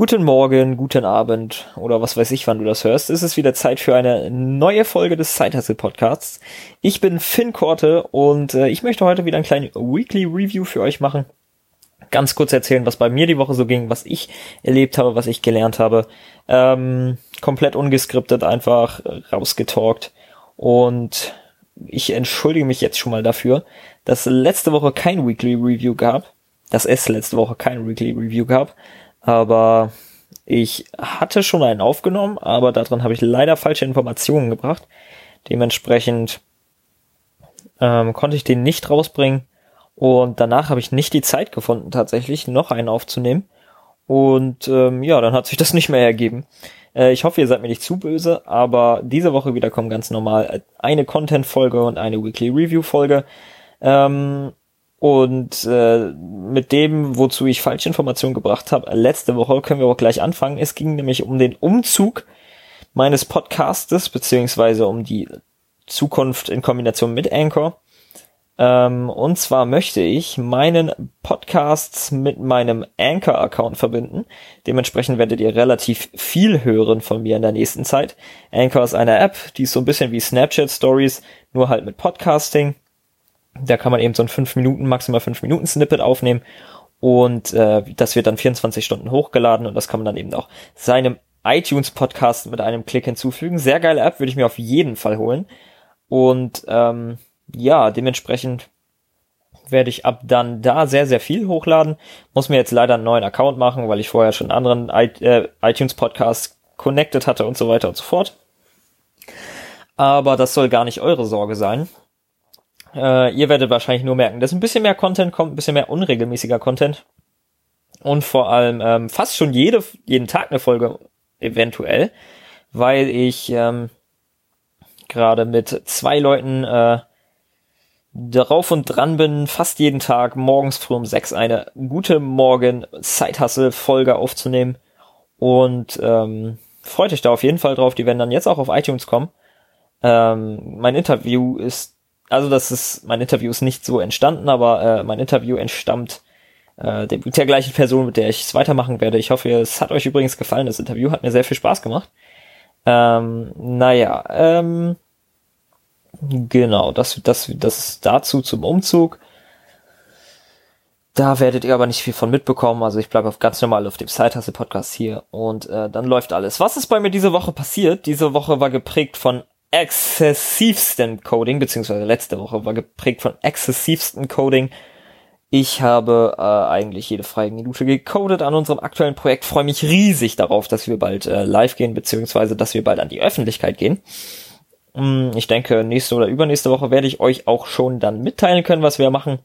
Guten Morgen, guten Abend oder was weiß ich, wann du das hörst. Es ist wieder Zeit für eine neue Folge des Zeithassel Podcasts. Ich bin Finn Korte und äh, ich möchte heute wieder ein kleines Weekly Review für euch machen. Ganz kurz erzählen, was bei mir die Woche so ging, was ich erlebt habe, was ich gelernt habe. Ähm, komplett ungeskriptet, einfach rausgetalkt. Und ich entschuldige mich jetzt schon mal dafür, dass letzte Woche kein Weekly Review gab. Dass es letzte Woche kein Weekly Review gab aber ich hatte schon einen aufgenommen, aber daran habe ich leider falsche Informationen gebracht. Dementsprechend ähm, konnte ich den nicht rausbringen und danach habe ich nicht die Zeit gefunden, tatsächlich noch einen aufzunehmen. Und ähm, ja, dann hat sich das nicht mehr ergeben. Äh, ich hoffe, ihr seid mir nicht zu böse, aber diese Woche wieder kommen ganz normal eine Content-Folge und eine Weekly Review-Folge. Ähm, und äh, mit dem, wozu ich falsche Informationen gebracht habe, letzte Woche können wir auch gleich anfangen. Es ging nämlich um den Umzug meines Podcastes, beziehungsweise um die Zukunft in Kombination mit Anchor. Ähm, und zwar möchte ich meinen Podcasts mit meinem Anchor-Account verbinden. Dementsprechend werdet ihr relativ viel hören von mir in der nächsten Zeit. Anchor ist eine App, die ist so ein bisschen wie Snapchat Stories, nur halt mit Podcasting. Da kann man eben so ein 5 Minuten, maximal 5 Minuten Snippet aufnehmen und äh, das wird dann 24 Stunden hochgeladen und das kann man dann eben auch seinem iTunes Podcast mit einem Klick hinzufügen. Sehr geile App, würde ich mir auf jeden Fall holen. Und ähm, ja, dementsprechend werde ich ab dann da sehr, sehr viel hochladen. Muss mir jetzt leider einen neuen Account machen, weil ich vorher schon anderen äh, iTunes Podcast connected hatte und so weiter und so fort. Aber das soll gar nicht eure Sorge sein. Äh, ihr werdet wahrscheinlich nur merken, dass ein bisschen mehr Content kommt, ein bisschen mehr unregelmäßiger Content. Und vor allem ähm, fast schon jede, jeden Tag eine Folge eventuell, weil ich ähm, gerade mit zwei Leuten äh, darauf und dran bin, fast jeden Tag morgens früh um sechs eine gute Morgen Zeithassel-Folge aufzunehmen. Und ähm, freut euch da auf jeden Fall drauf. Die werden dann jetzt auch auf iTunes kommen. Ähm, mein Interview ist also das ist, mein Interview ist nicht so entstanden, aber äh, mein Interview entstammt äh, der, der gleichen Person, mit der ich es weitermachen werde. Ich hoffe, es hat euch übrigens gefallen. Das Interview hat mir sehr viel Spaß gemacht. Ähm, naja, ähm, genau, das, das, das ist dazu zum Umzug. Da werdet ihr aber nicht viel von mitbekommen. Also ich bleibe auf ganz normal auf dem Sidehustle Podcast hier und äh, dann läuft alles. Was ist bei mir diese Woche passiert? Diese Woche war geprägt von exzessivsten Coding, beziehungsweise letzte Woche war geprägt von exzessivsten Coding. Ich habe äh, eigentlich jede freie Minute gecodet an unserem aktuellen Projekt, freue mich riesig darauf, dass wir bald äh, live gehen, beziehungsweise dass wir bald an die Öffentlichkeit gehen. Mm, ich denke, nächste oder übernächste Woche werde ich euch auch schon dann mitteilen können, was wir machen.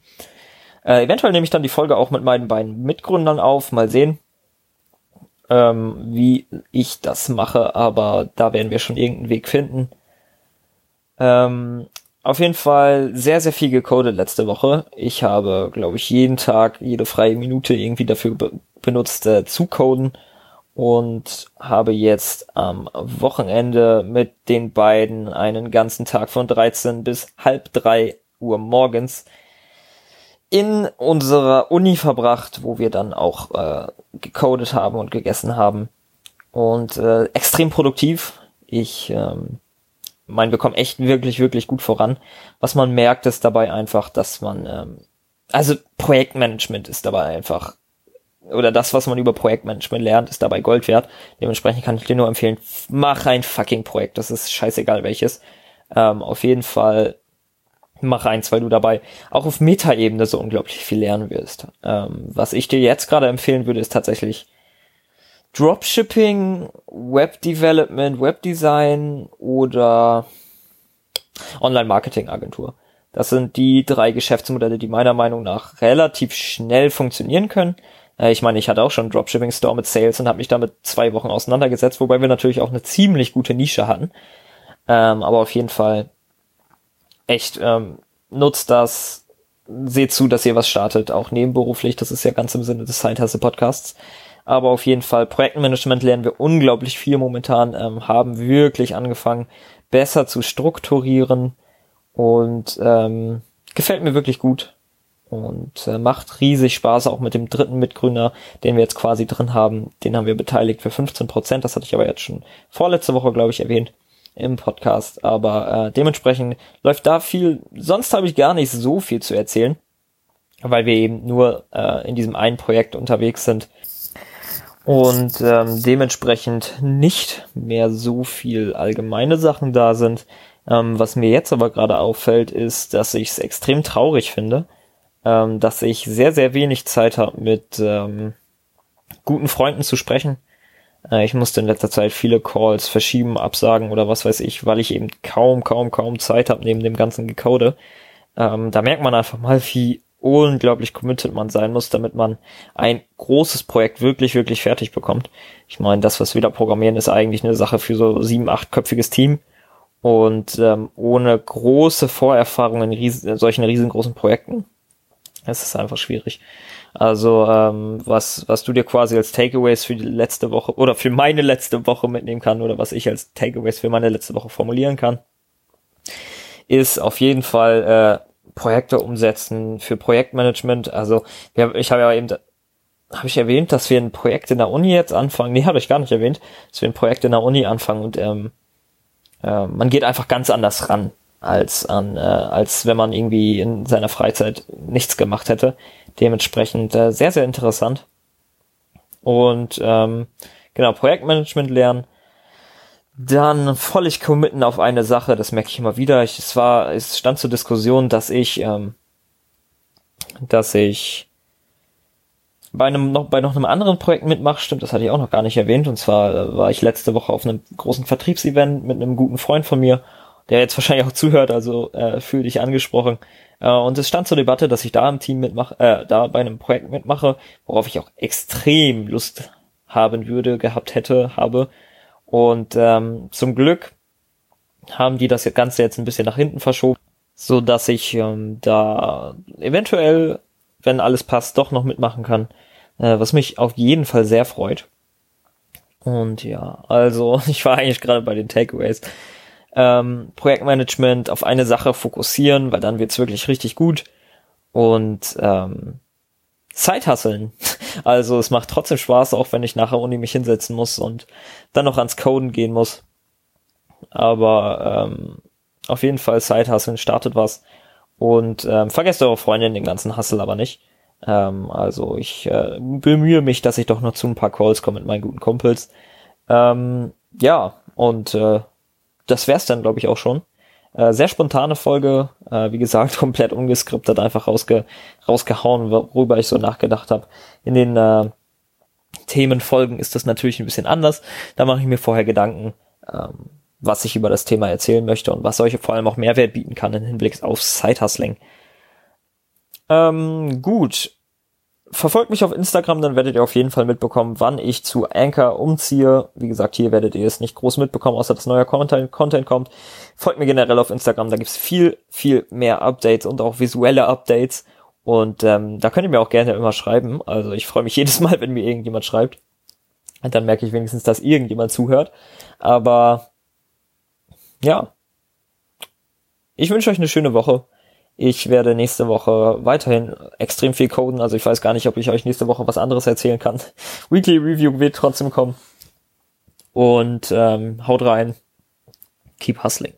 Äh, eventuell nehme ich dann die Folge auch mit meinen beiden Mitgründern auf, mal sehen, ähm, wie ich das mache, aber da werden wir schon irgendeinen Weg finden. Ähm, auf jeden Fall sehr, sehr viel gecodet letzte Woche. Ich habe, glaube ich, jeden Tag, jede freie Minute irgendwie dafür be benutzt, äh, zu coden und habe jetzt am Wochenende mit den beiden einen ganzen Tag von 13 bis halb drei Uhr morgens in unserer Uni verbracht, wo wir dann auch äh, gecodet haben und gegessen haben. Und äh, extrem produktiv. Ich ähm, meine, wir kommen echt wirklich, wirklich gut voran. Was man merkt, ist dabei einfach, dass man, ähm, also Projektmanagement ist dabei einfach, oder das, was man über Projektmanagement lernt, ist dabei Gold wert. Dementsprechend kann ich dir nur empfehlen, mach ein fucking Projekt. Das ist scheißegal welches. Ähm, auf jeden Fall mach eins, weil du dabei auch auf Metaebene so unglaublich viel lernen wirst. Ähm, was ich dir jetzt gerade empfehlen würde, ist tatsächlich Dropshipping, Web Development, Webdesign oder Online-Marketing-Agentur. Das sind die drei Geschäftsmodelle, die meiner Meinung nach relativ schnell funktionieren können. Äh, ich meine, ich hatte auch schon einen Dropshipping-Store mit Sales und habe mich damit zwei Wochen auseinandergesetzt, wobei wir natürlich auch eine ziemlich gute Nische hatten. Ähm, aber auf jeden Fall echt ähm, nutzt das, seht zu, dass ihr was startet, auch nebenberuflich. Das ist ja ganz im Sinne des Side Hustle Podcasts. Aber auf jeden Fall, Projektmanagement lernen wir unglaublich viel momentan, ähm, haben wirklich angefangen, besser zu strukturieren und ähm, gefällt mir wirklich gut. und äh, macht riesig Spaß, auch mit dem dritten Mitgründer, den wir jetzt quasi drin haben. Den haben wir beteiligt für 15 Prozent. Das hatte ich aber jetzt schon vorletzte Woche, glaube ich, erwähnt im Podcast. Aber äh, dementsprechend läuft da viel. Sonst habe ich gar nicht so viel zu erzählen, weil wir eben nur äh, in diesem einen Projekt unterwegs sind und ähm, dementsprechend nicht mehr so viel allgemeine Sachen da sind. Ähm, was mir jetzt aber gerade auffällt, ist, dass ich es extrem traurig finde, ähm, dass ich sehr, sehr wenig Zeit habe, mit ähm, guten Freunden zu sprechen. Äh, ich musste in letzter Zeit viele Calls verschieben, absagen oder was weiß ich, weil ich eben kaum, kaum, kaum Zeit habe neben dem ganzen Gecode. Ähm, da merkt man einfach mal, wie unglaublich committed man sein muss, damit man ein großes Projekt wirklich, wirklich fertig bekommt. Ich meine, das, was wir da programmieren, ist eigentlich eine Sache für so sieben, achtköpfiges Team. Und ähm, ohne große Vorerfahrung in riesen, solchen riesengroßen Projekten es ist einfach schwierig. Also ähm, was was du dir quasi als Takeaways für die letzte Woche oder für meine letzte Woche mitnehmen kann oder was ich als Takeaways für meine letzte Woche formulieren kann, ist auf jeden Fall äh, Projekte umsetzen für Projektmanagement. Also wir, ich habe ja eben habe ich erwähnt, dass wir ein Projekt in der Uni jetzt anfangen. Nee, habe ich gar nicht erwähnt, dass wir ein Projekt in der Uni anfangen und ähm, äh, man geht einfach ganz anders ran als an, äh, als wenn man irgendwie in seiner Freizeit nichts gemacht hätte. Dementsprechend äh, sehr, sehr interessant. Und ähm, genau, Projektmanagement lernen. Dann vollig committen auf eine Sache, das merke ich immer wieder. Ich, es war, es stand zur Diskussion, dass ich, ähm, dass ich bei einem noch bei noch einem anderen Projekt mitmache, stimmt, das hatte ich auch noch gar nicht erwähnt. Und zwar äh, war ich letzte Woche auf einem großen Vertriebsevent mit einem guten Freund von mir der jetzt wahrscheinlich auch zuhört, also äh, fühl dich angesprochen. Äh, und es stand zur Debatte, dass ich da im Team mitmache, äh, da bei einem Projekt mitmache, worauf ich auch extrem Lust haben würde, gehabt hätte, habe. Und ähm, zum Glück haben die das Ganze jetzt ein bisschen nach hinten verschoben, so dass ich ähm, da eventuell, wenn alles passt, doch noch mitmachen kann, äh, was mich auf jeden Fall sehr freut. Und ja, also ich war eigentlich gerade bei den Takeaways ähm, Projektmanagement auf eine Sache fokussieren, weil dann wird's wirklich richtig gut. Und ähm, Zeithasseln. Also es macht trotzdem Spaß, auch wenn ich nachher Uni mich hinsetzen muss und dann noch ans Coden gehen muss. Aber ähm, auf jeden Fall Zeithasseln startet was. Und ähm, vergesst eure Freundin den ganzen Hassel aber nicht. Ähm, also ich äh, bemühe mich, dass ich doch noch zu ein paar Calls komme mit meinen guten Kumpels. Ähm, ja, und äh, das wär's dann, glaube ich, auch schon. Äh, sehr spontane Folge, äh, wie gesagt, komplett ungeskriptet, einfach rausge rausgehauen, worüber ich so nachgedacht habe. In den äh, Themenfolgen ist das natürlich ein bisschen anders. Da mache ich mir vorher Gedanken, ähm, was ich über das Thema erzählen möchte und was euch vor allem auch Mehrwert bieten kann im Hinblick auf Side-Hustling. Ähm, gut, verfolgt mich auf Instagram, dann werdet ihr auf jeden Fall mitbekommen, wann ich zu Anchor umziehe. Wie gesagt, hier werdet ihr es nicht groß mitbekommen, außer dass neuer Content, Content kommt. Folgt mir generell auf Instagram, da gibt's viel, viel mehr Updates und auch visuelle Updates. Und ähm, da könnt ihr mir auch gerne immer schreiben. Also ich freue mich jedes Mal, wenn mir irgendjemand schreibt. Und dann merke ich wenigstens, dass irgendjemand zuhört. Aber ja. Ich wünsche euch eine schöne Woche. Ich werde nächste Woche weiterhin extrem viel coden, also ich weiß gar nicht, ob ich euch nächste Woche was anderes erzählen kann. Weekly Review wird trotzdem kommen. Und ähm, haut rein. Keep hustling.